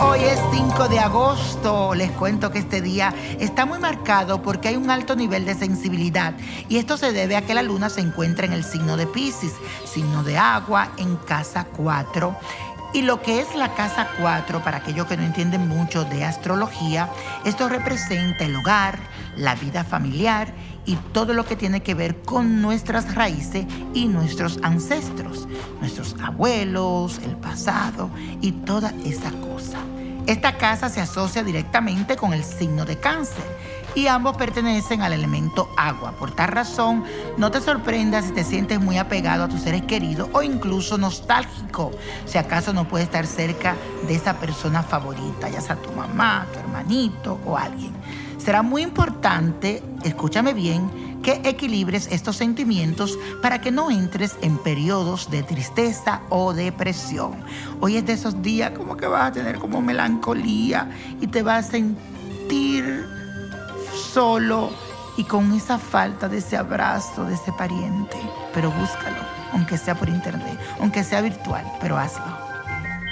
hoy es 5 de agosto. Les cuento que este día está muy marcado porque hay un alto nivel de sensibilidad y esto se debe a que la luna se encuentra en el signo de Pisces, signo de agua en casa 4 y lo que es la casa 4, para aquellos que no entienden mucho de astrología, esto representa el hogar, la vida familiar y todo lo que tiene que ver con nuestras raíces y nuestros ancestros, nuestros abuelos, el pasado y toda esa cosa. Esta casa se asocia directamente con el signo de cáncer y ambos pertenecen al elemento agua. Por tal razón, no te sorprendas si te sientes muy apegado a tus seres queridos o incluso nostálgico, si acaso no puedes estar cerca de esa persona favorita, ya sea tu mamá, tu hermanito o alguien. Será muy importante, escúchame bien, que equilibres estos sentimientos para que no entres en periodos de tristeza o depresión. Hoy es de esos días como que vas a tener como melancolía y te vas a sentir solo y con esa falta de ese abrazo de ese pariente. Pero búscalo, aunque sea por internet, aunque sea virtual, pero hazlo.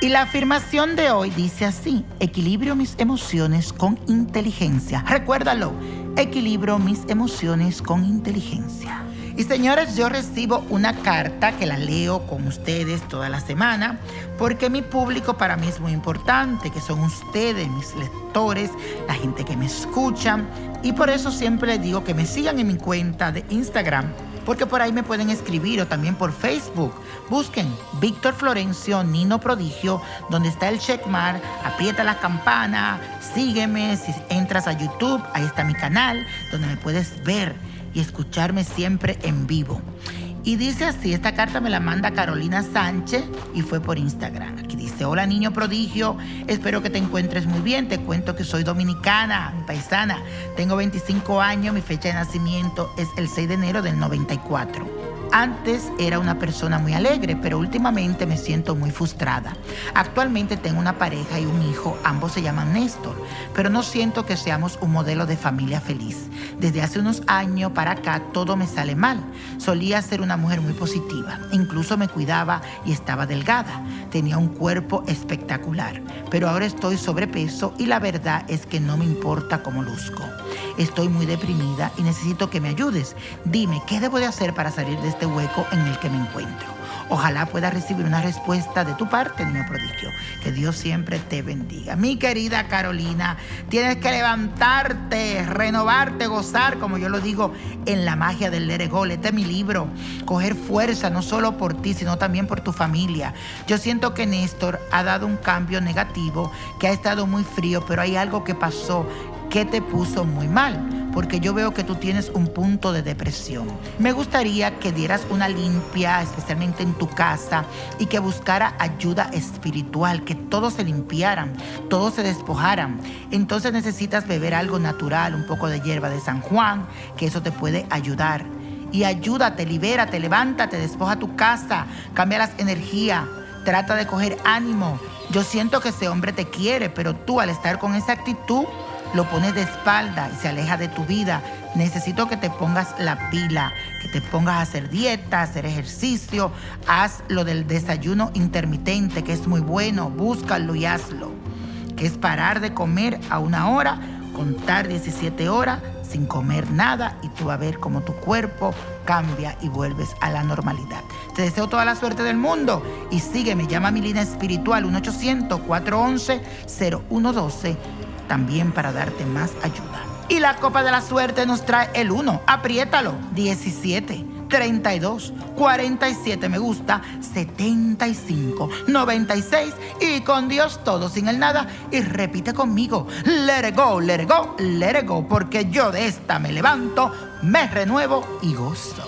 Y la afirmación de hoy dice así, equilibrio mis emociones con inteligencia. Recuérdalo, equilibrio mis emociones con inteligencia. Y señores, yo recibo una carta que la leo con ustedes toda la semana, porque mi público para mí es muy importante, que son ustedes, mis lectores, la gente que me escucha. Y por eso siempre les digo que me sigan en mi cuenta de Instagram porque por ahí me pueden escribir o también por Facebook. Busquen Víctor Florencio Nino Prodigio, donde está el checkmark, aprieta la campana, sígueme, si entras a YouTube, ahí está mi canal, donde me puedes ver y escucharme siempre en vivo. Y dice así, esta carta me la manda Carolina Sánchez y fue por Instagram. Aquí dice, hola niño prodigio, espero que te encuentres muy bien. Te cuento que soy dominicana, paisana. Tengo 25 años, mi fecha de nacimiento es el 6 de enero del 94. Antes era una persona muy alegre, pero últimamente me siento muy frustrada. Actualmente tengo una pareja y un hijo, ambos se llaman Néstor, pero no siento que seamos un modelo de familia feliz. Desde hace unos años para acá todo me sale mal. Solía ser una mujer muy positiva, incluso me cuidaba y estaba delgada. Tenía un cuerpo espectacular, pero ahora estoy sobrepeso y la verdad es que no me importa cómo luzco. Estoy muy deprimida y necesito que me ayudes. Dime, ¿qué debo de hacer para salir de este hueco en el que me encuentro? Ojalá pueda recibir una respuesta de tu parte, niño prodigio. Que Dios siempre te bendiga. Mi querida Carolina, tienes que levantarte, renovarte, gozar, como yo lo digo en la magia del Leregol. Este es mi libro. Coger fuerza, no solo por ti, sino también por tu familia. Yo siento que Néstor ha dado un cambio negativo, que ha estado muy frío, pero hay algo que pasó ¿Qué te puso muy mal? Porque yo veo que tú tienes un punto de depresión. Me gustaría que dieras una limpia, especialmente en tu casa, y que buscara ayuda espiritual, que todos se limpiaran, todos se despojaran. Entonces necesitas beber algo natural, un poco de hierba de San Juan, que eso te puede ayudar. Y ayúdate, libérate, levántate, despoja tu casa, cambia las energías, trata de coger ánimo. Yo siento que ese hombre te quiere, pero tú al estar con esa actitud, lo pones de espalda y se aleja de tu vida. Necesito que te pongas la pila, que te pongas a hacer dieta, hacer ejercicio, haz lo del desayuno intermitente, que es muy bueno, búscalo y hazlo. Que es parar de comer a una hora, contar 17 horas sin comer nada y tú vas a ver cómo tu cuerpo cambia y vuelves a la normalidad. Te deseo toda la suerte del mundo y sígueme, llama a mi línea espiritual 1-800-411-0112 también para darte más ayuda. Y la copa de la suerte nos trae el 1, apriétalo, 17. 32, 47 me gusta, 75, 96 y con Dios todo sin el nada y repite conmigo, let it go, let it go, let it go, porque yo de esta me levanto, me renuevo y gozo.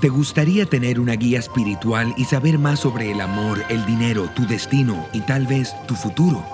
¿Te gustaría tener una guía espiritual y saber más sobre el amor, el dinero, tu destino y tal vez tu futuro?